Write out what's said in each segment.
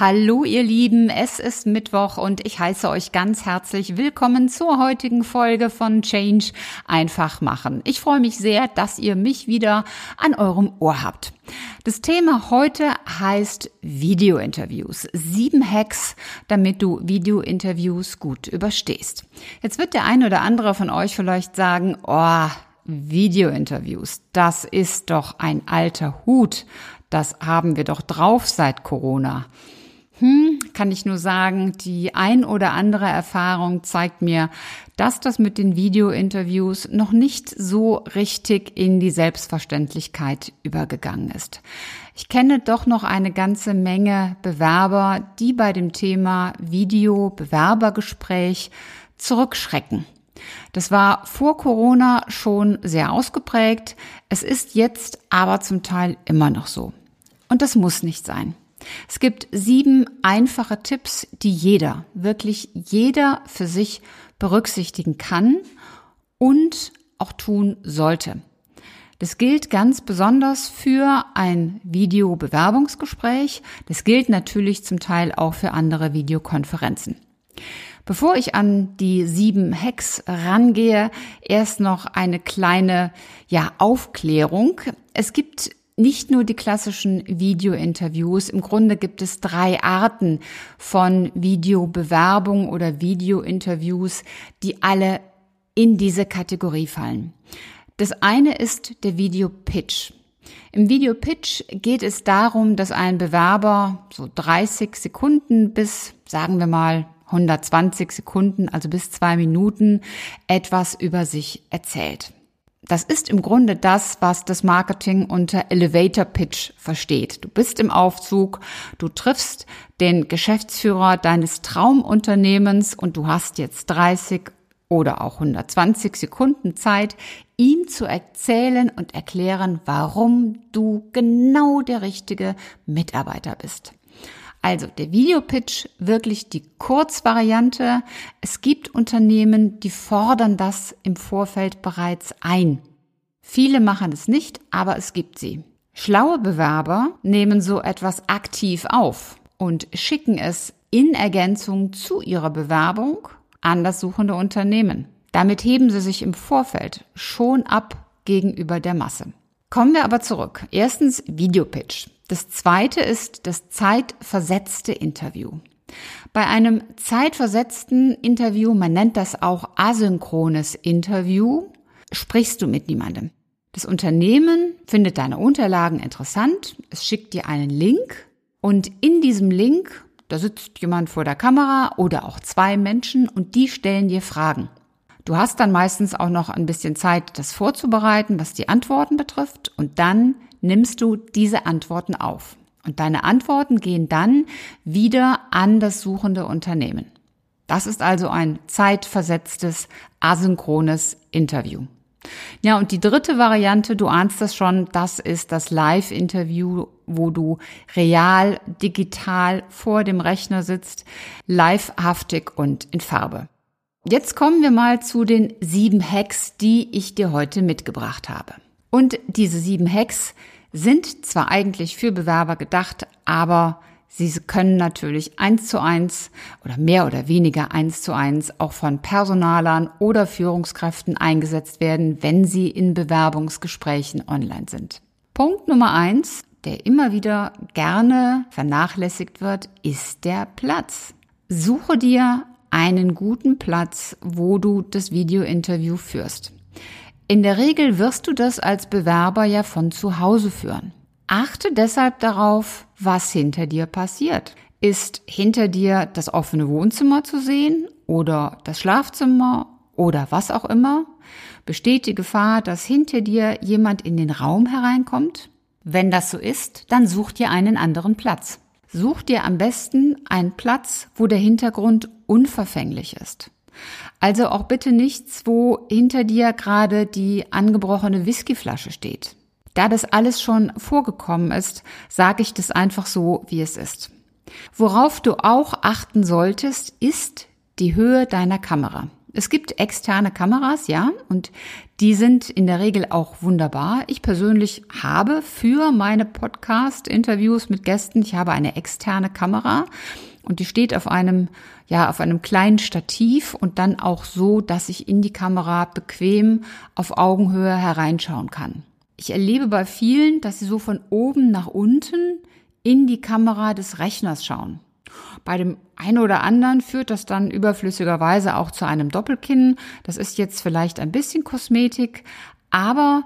Hallo ihr Lieben, es ist Mittwoch und ich heiße euch ganz herzlich willkommen zur heutigen Folge von Change einfach machen. Ich freue mich sehr, dass ihr mich wieder an eurem Ohr habt. Das Thema heute heißt Videointerviews. Sieben Hacks, damit du Videointerviews gut überstehst. Jetzt wird der ein oder andere von euch vielleicht sagen, oh, Videointerviews, das ist doch ein alter Hut. Das haben wir doch drauf seit Corona. Hm, kann ich nur sagen, die ein oder andere Erfahrung zeigt mir, dass das mit den Videointerviews noch nicht so richtig in die Selbstverständlichkeit übergegangen ist. Ich kenne doch noch eine ganze Menge Bewerber, die bei dem Thema Video-Bewerbergespräch zurückschrecken. Das war vor Corona schon sehr ausgeprägt. Es ist jetzt aber zum Teil immer noch so. Und das muss nicht sein. Es gibt sieben einfache Tipps, die jeder, wirklich jeder für sich berücksichtigen kann und auch tun sollte. Das gilt ganz besonders für ein Videobewerbungsgespräch. Das gilt natürlich zum Teil auch für andere Videokonferenzen. Bevor ich an die sieben Hacks rangehe, erst noch eine kleine, ja, Aufklärung. Es gibt nicht nur die klassischen Videointerviews. Im Grunde gibt es drei Arten von Videobewerbung oder Videointerviews, die alle in diese Kategorie fallen. Das eine ist der Videopitch. Im Videopitch geht es darum, dass ein Bewerber so 30 Sekunden bis, sagen wir mal, 120 Sekunden, also bis zwei Minuten, etwas über sich erzählt. Das ist im Grunde das, was das Marketing unter Elevator Pitch versteht. Du bist im Aufzug, du triffst den Geschäftsführer deines Traumunternehmens und du hast jetzt 30 oder auch 120 Sekunden Zeit, ihm zu erzählen und erklären, warum du genau der richtige Mitarbeiter bist. Also der Videopitch wirklich die Kurzvariante. Es gibt Unternehmen, die fordern das im Vorfeld bereits ein. Viele machen es nicht, aber es gibt sie. Schlaue Bewerber nehmen so etwas aktiv auf und schicken es in Ergänzung zu ihrer Bewerbung an das suchende Unternehmen. Damit heben sie sich im Vorfeld schon ab gegenüber der Masse. Kommen wir aber zurück. Erstens Videopitch. Das zweite ist das zeitversetzte Interview. Bei einem zeitversetzten Interview, man nennt das auch asynchrones Interview, sprichst du mit niemandem. Das Unternehmen findet deine Unterlagen interessant, es schickt dir einen Link und in diesem Link, da sitzt jemand vor der Kamera oder auch zwei Menschen und die stellen dir Fragen. Du hast dann meistens auch noch ein bisschen Zeit, das vorzubereiten, was die Antworten betrifft und dann nimmst du diese Antworten auf. Und deine Antworten gehen dann wieder an das suchende Unternehmen. Das ist also ein zeitversetztes, asynchrones Interview. Ja, und die dritte Variante, du ahnst das schon, das ist das Live-Interview, wo du real, digital vor dem Rechner sitzt, livehaftig und in Farbe. Jetzt kommen wir mal zu den sieben Hacks, die ich dir heute mitgebracht habe. Und diese sieben Hacks sind zwar eigentlich für Bewerber gedacht, aber sie können natürlich eins zu eins oder mehr oder weniger eins zu eins auch von Personalern oder Führungskräften eingesetzt werden, wenn sie in Bewerbungsgesprächen online sind. Punkt Nummer eins, der immer wieder gerne vernachlässigt wird, ist der Platz. Suche dir einen guten Platz, wo du das Videointerview führst. In der Regel wirst du das als Bewerber ja von zu Hause führen. Achte deshalb darauf, was hinter dir passiert. Ist hinter dir das offene Wohnzimmer zu sehen oder das Schlafzimmer oder was auch immer? Besteht die Gefahr, dass hinter dir jemand in den Raum hereinkommt? Wenn das so ist, dann such dir einen anderen Platz. Such dir am besten einen Platz, wo der Hintergrund unverfänglich ist. Also auch bitte nichts, wo hinter dir gerade die angebrochene Whiskyflasche steht. Da das alles schon vorgekommen ist, sage ich das einfach so, wie es ist. Worauf du auch achten solltest, ist die Höhe deiner Kamera. Es gibt externe Kameras, ja, und die sind in der Regel auch wunderbar. Ich persönlich habe für meine Podcast-Interviews mit Gästen, ich habe eine externe Kamera und die steht auf einem, ja, auf einem kleinen Stativ und dann auch so, dass ich in die Kamera bequem auf Augenhöhe hereinschauen kann. Ich erlebe bei vielen, dass sie so von oben nach unten in die Kamera des Rechners schauen. Bei dem einen oder anderen führt das dann überflüssigerweise auch zu einem Doppelkinn. Das ist jetzt vielleicht ein bisschen Kosmetik, aber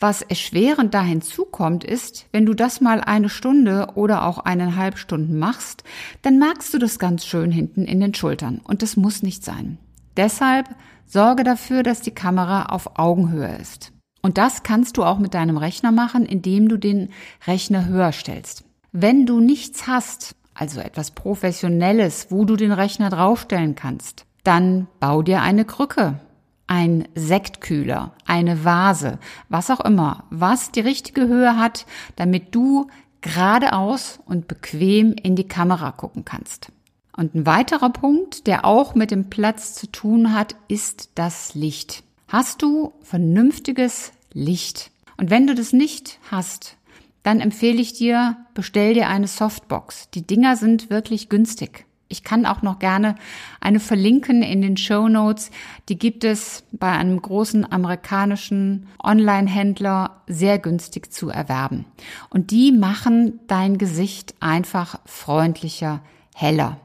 was erschwerend da hinzukommt, ist, wenn du das mal eine Stunde oder auch eineinhalb Stunden machst, dann magst du das ganz schön hinten in den Schultern. Und das muss nicht sein. Deshalb sorge dafür, dass die Kamera auf Augenhöhe ist. Und das kannst du auch mit deinem Rechner machen, indem du den Rechner höher stellst. Wenn du nichts hast, also etwas Professionelles, wo du den Rechner draufstellen kannst, dann bau dir eine Krücke, ein Sektkühler, eine Vase, was auch immer, was die richtige Höhe hat, damit du geradeaus und bequem in die Kamera gucken kannst. Und ein weiterer Punkt, der auch mit dem Platz zu tun hat, ist das Licht. Hast du vernünftiges Licht? Und wenn du das nicht hast, dann empfehle ich dir, bestell dir eine Softbox. Die Dinger sind wirklich günstig. Ich kann auch noch gerne eine verlinken in den Show Notes. Die gibt es bei einem großen amerikanischen Online-Händler sehr günstig zu erwerben. Und die machen dein Gesicht einfach freundlicher, heller.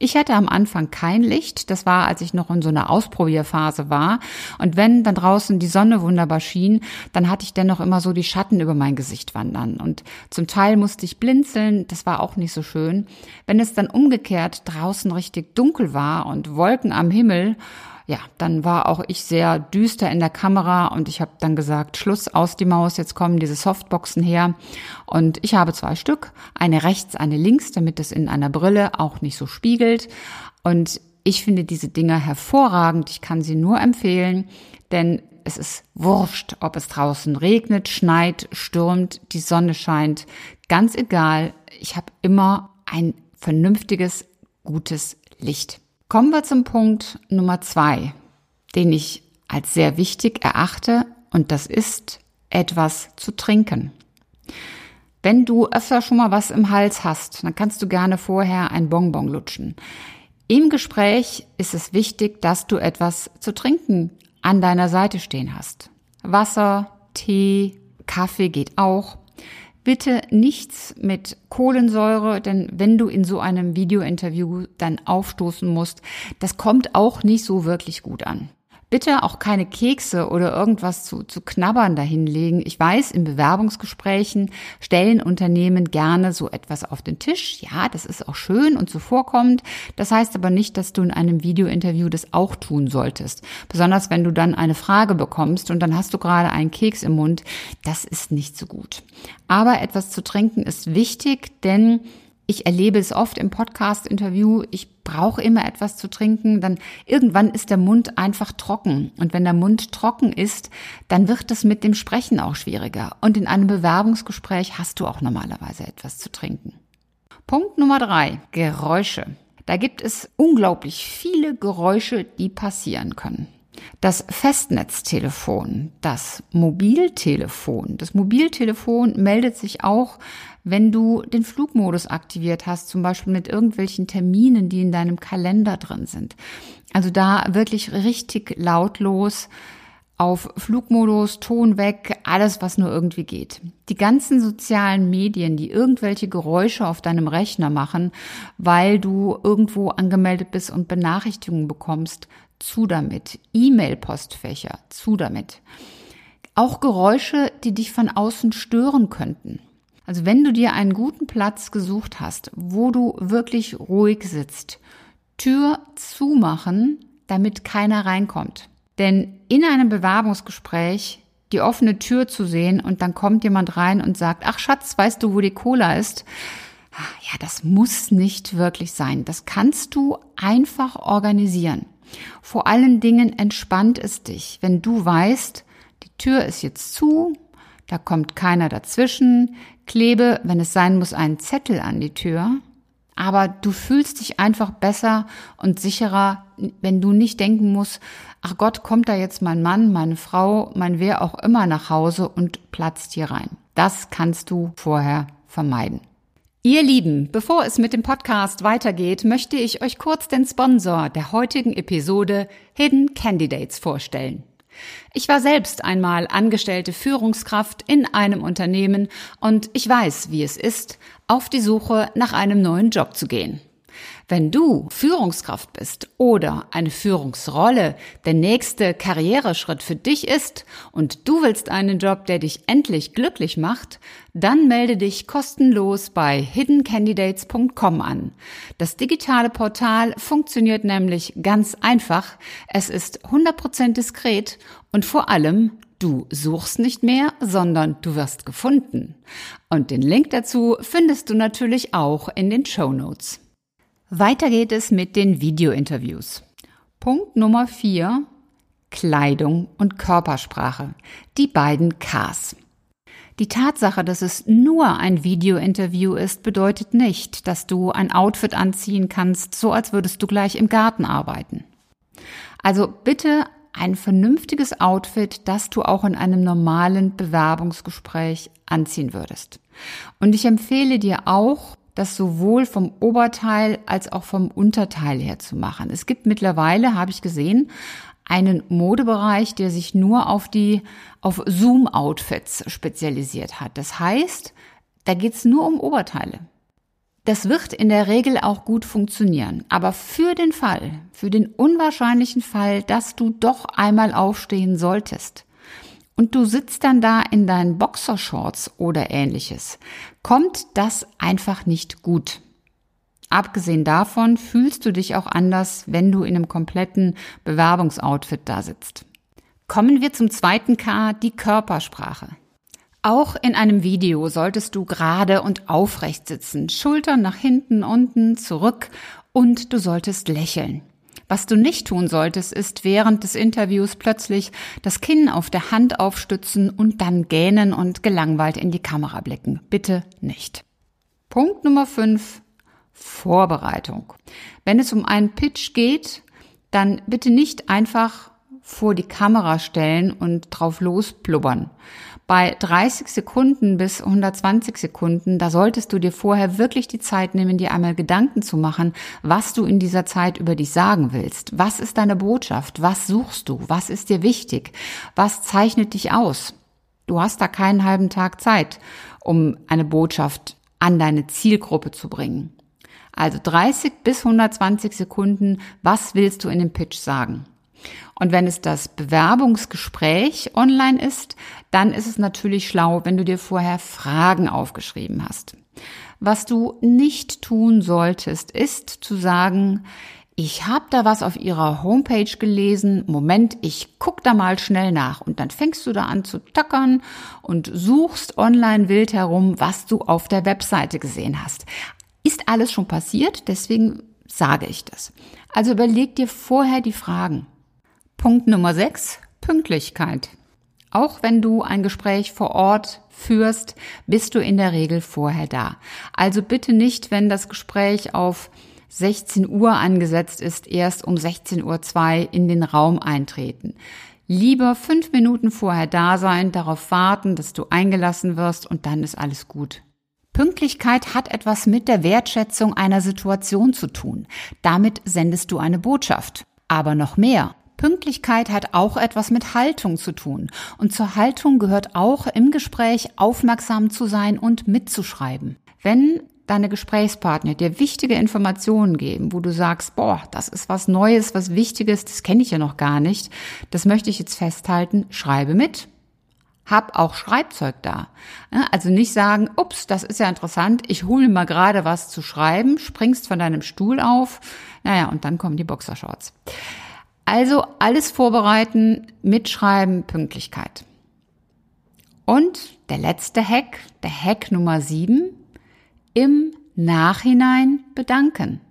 Ich hatte am Anfang kein Licht. Das war, als ich noch in so einer Ausprobierphase war. Und wenn dann draußen die Sonne wunderbar schien, dann hatte ich dennoch immer so die Schatten über mein Gesicht wandern. Und zum Teil musste ich blinzeln. Das war auch nicht so schön. Wenn es dann umgekehrt draußen richtig dunkel war und Wolken am Himmel ja, dann war auch ich sehr düster in der Kamera und ich habe dann gesagt, Schluss aus die Maus, jetzt kommen diese Softboxen her. Und ich habe zwei Stück, eine rechts, eine links, damit es in einer Brille auch nicht so spiegelt. Und ich finde diese Dinger hervorragend. Ich kann sie nur empfehlen, denn es ist wurscht, ob es draußen regnet, schneit, stürmt, die Sonne scheint. Ganz egal, ich habe immer ein vernünftiges, gutes Licht. Kommen wir zum Punkt Nummer zwei, den ich als sehr wichtig erachte, und das ist etwas zu trinken. Wenn du öfter schon mal was im Hals hast, dann kannst du gerne vorher ein Bonbon lutschen. Im Gespräch ist es wichtig, dass du etwas zu trinken an deiner Seite stehen hast. Wasser, Tee, Kaffee geht auch. Bitte nichts mit Kohlensäure, denn wenn du in so einem Videointerview dann aufstoßen musst, das kommt auch nicht so wirklich gut an. Bitte auch keine Kekse oder irgendwas zu, zu knabbern dahinlegen. Ich weiß, in Bewerbungsgesprächen stellen Unternehmen gerne so etwas auf den Tisch. Ja, das ist auch schön und zuvorkommend. Das heißt aber nicht, dass du in einem Videointerview das auch tun solltest. Besonders wenn du dann eine Frage bekommst und dann hast du gerade einen Keks im Mund. Das ist nicht so gut. Aber etwas zu trinken ist wichtig, denn ich erlebe es oft im Podcast-Interview, ich brauche immer etwas zu trinken, dann irgendwann ist der Mund einfach trocken. Und wenn der Mund trocken ist, dann wird es mit dem Sprechen auch schwieriger. Und in einem Bewerbungsgespräch hast du auch normalerweise etwas zu trinken. Punkt Nummer drei, Geräusche. Da gibt es unglaublich viele Geräusche, die passieren können. Das Festnetztelefon, das Mobiltelefon. Das Mobiltelefon meldet sich auch, wenn du den Flugmodus aktiviert hast, zum Beispiel mit irgendwelchen Terminen, die in deinem Kalender drin sind. Also da wirklich richtig lautlos auf Flugmodus, Ton weg, alles, was nur irgendwie geht. Die ganzen sozialen Medien, die irgendwelche Geräusche auf deinem Rechner machen, weil du irgendwo angemeldet bist und Benachrichtigungen bekommst, zu damit. E-Mail-Postfächer, zu damit. Auch Geräusche, die dich von außen stören könnten. Also wenn du dir einen guten Platz gesucht hast, wo du wirklich ruhig sitzt, Tür zumachen, damit keiner reinkommt. Denn in einem Bewerbungsgespräch die offene Tür zu sehen und dann kommt jemand rein und sagt, ach Schatz, weißt du, wo die Cola ist? Ja, das muss nicht wirklich sein. Das kannst du einfach organisieren. Vor allen Dingen entspannt es dich, wenn du weißt, die Tür ist jetzt zu, da kommt keiner dazwischen, klebe, wenn es sein muss, einen Zettel an die Tür, aber du fühlst dich einfach besser und sicherer, wenn du nicht denken musst, ach Gott, kommt da jetzt mein Mann, meine Frau, mein wer auch immer nach Hause und platzt hier rein. Das kannst du vorher vermeiden. Ihr Lieben, bevor es mit dem Podcast weitergeht, möchte ich euch kurz den Sponsor der heutigen Episode Hidden Candidates vorstellen. Ich war selbst einmal angestellte Führungskraft in einem Unternehmen und ich weiß, wie es ist, auf die Suche nach einem neuen Job zu gehen. Wenn du Führungskraft bist oder eine Führungsrolle der nächste Karriereschritt für dich ist und du willst einen Job, der dich endlich glücklich macht, dann melde dich kostenlos bei hiddencandidates.com an. Das digitale Portal funktioniert nämlich ganz einfach. Es ist 100% diskret und vor allem Du suchst nicht mehr, sondern du wirst gefunden. Und den Link dazu findest du natürlich auch in den Show Notes. Weiter geht es mit den Videointerviews. Punkt Nummer vier: Kleidung und Körpersprache. Die beiden Ks. Die Tatsache, dass es nur ein Videointerview ist, bedeutet nicht, dass du ein Outfit anziehen kannst, so als würdest du gleich im Garten arbeiten. Also bitte ein vernünftiges Outfit, das du auch in einem normalen Bewerbungsgespräch anziehen würdest. Und ich empfehle dir auch, das sowohl vom Oberteil als auch vom Unterteil her zu machen. Es gibt mittlerweile, habe ich gesehen, einen Modebereich, der sich nur auf die auf Zoom-Outfits spezialisiert hat. Das heißt, da geht's nur um Oberteile. Das wird in der Regel auch gut funktionieren. Aber für den Fall, für den unwahrscheinlichen Fall, dass du doch einmal aufstehen solltest, und du sitzt dann da in deinen Boxershorts oder ähnliches, kommt das einfach nicht gut. Abgesehen davon fühlst du dich auch anders, wenn du in einem kompletten Bewerbungsoutfit da sitzt. Kommen wir zum zweiten K, die Körpersprache. Auch in einem Video solltest du gerade und aufrecht sitzen, Schultern nach hinten, unten, zurück und du solltest lächeln. Was du nicht tun solltest, ist während des Interviews plötzlich das Kinn auf der Hand aufstützen und dann gähnen und gelangweilt in die Kamera blicken. Bitte nicht. Punkt Nummer 5. Vorbereitung. Wenn es um einen Pitch geht, dann bitte nicht einfach vor die Kamera stellen und drauf losplubbern. Bei 30 Sekunden bis 120 Sekunden, da solltest du dir vorher wirklich die Zeit nehmen, dir einmal Gedanken zu machen, was du in dieser Zeit über dich sagen willst. Was ist deine Botschaft? Was suchst du? Was ist dir wichtig? Was zeichnet dich aus? Du hast da keinen halben Tag Zeit, um eine Botschaft an deine Zielgruppe zu bringen. Also 30 bis 120 Sekunden, was willst du in dem Pitch sagen? Und wenn es das Bewerbungsgespräch online ist, dann ist es natürlich schlau, wenn du dir vorher Fragen aufgeschrieben hast. Was du nicht tun solltest, ist zu sagen, ich habe da was auf ihrer Homepage gelesen, Moment, ich guck da mal schnell nach und dann fängst du da an zu tackern und suchst online wild herum, was du auf der Webseite gesehen hast. Ist alles schon passiert, deswegen sage ich das. Also überleg dir vorher die Fragen. Punkt Nummer 6, Pünktlichkeit. Auch wenn du ein Gespräch vor Ort führst, bist du in der Regel vorher da. Also bitte nicht, wenn das Gespräch auf 16 Uhr angesetzt ist, erst um 16.02 Uhr in den Raum eintreten. Lieber fünf Minuten vorher da sein, darauf warten, dass du eingelassen wirst und dann ist alles gut. Pünktlichkeit hat etwas mit der Wertschätzung einer Situation zu tun. Damit sendest du eine Botschaft. Aber noch mehr. Pünktlichkeit hat auch etwas mit Haltung zu tun. Und zur Haltung gehört auch im Gespräch aufmerksam zu sein und mitzuschreiben. Wenn deine Gesprächspartner dir wichtige Informationen geben, wo du sagst, boah, das ist was Neues, was Wichtiges, das kenne ich ja noch gar nicht, das möchte ich jetzt festhalten, schreibe mit. Hab auch Schreibzeug da. Also nicht sagen, ups, das ist ja interessant, ich hole mal gerade was zu schreiben, springst von deinem Stuhl auf, naja, und dann kommen die Boxershorts. Also alles vorbereiten, mitschreiben, Pünktlichkeit. Und der letzte Hack, der Hack Nummer sieben, im Nachhinein bedanken.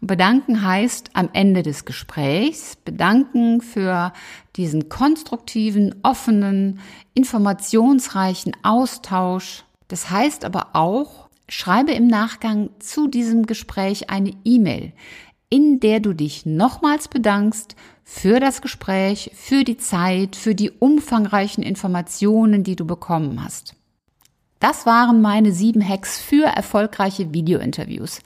Und bedanken heißt am Ende des Gesprächs, bedanken für diesen konstruktiven, offenen, informationsreichen Austausch. Das heißt aber auch, schreibe im Nachgang zu diesem Gespräch eine E-Mail, in der du dich nochmals bedankst für das Gespräch, für die Zeit, für die umfangreichen Informationen, die du bekommen hast. Das waren meine sieben Hacks für erfolgreiche Videointerviews.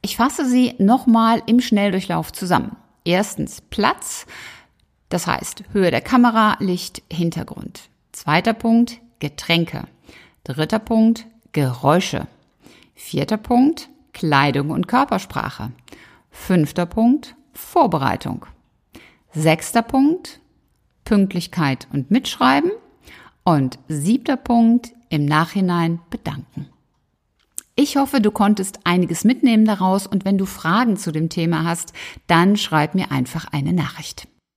Ich fasse sie nochmal im Schnelldurchlauf zusammen. Erstens Platz, das heißt Höhe der Kamera, Licht, Hintergrund. Zweiter Punkt Getränke. Dritter Punkt Geräusche. Vierter Punkt Kleidung und Körpersprache. Fünfter Punkt Vorbereitung. Sechster Punkt Pünktlichkeit und Mitschreiben. Und siebter Punkt im Nachhinein bedanken. Ich hoffe, du konntest einiges mitnehmen daraus und wenn du Fragen zu dem Thema hast, dann schreib mir einfach eine Nachricht.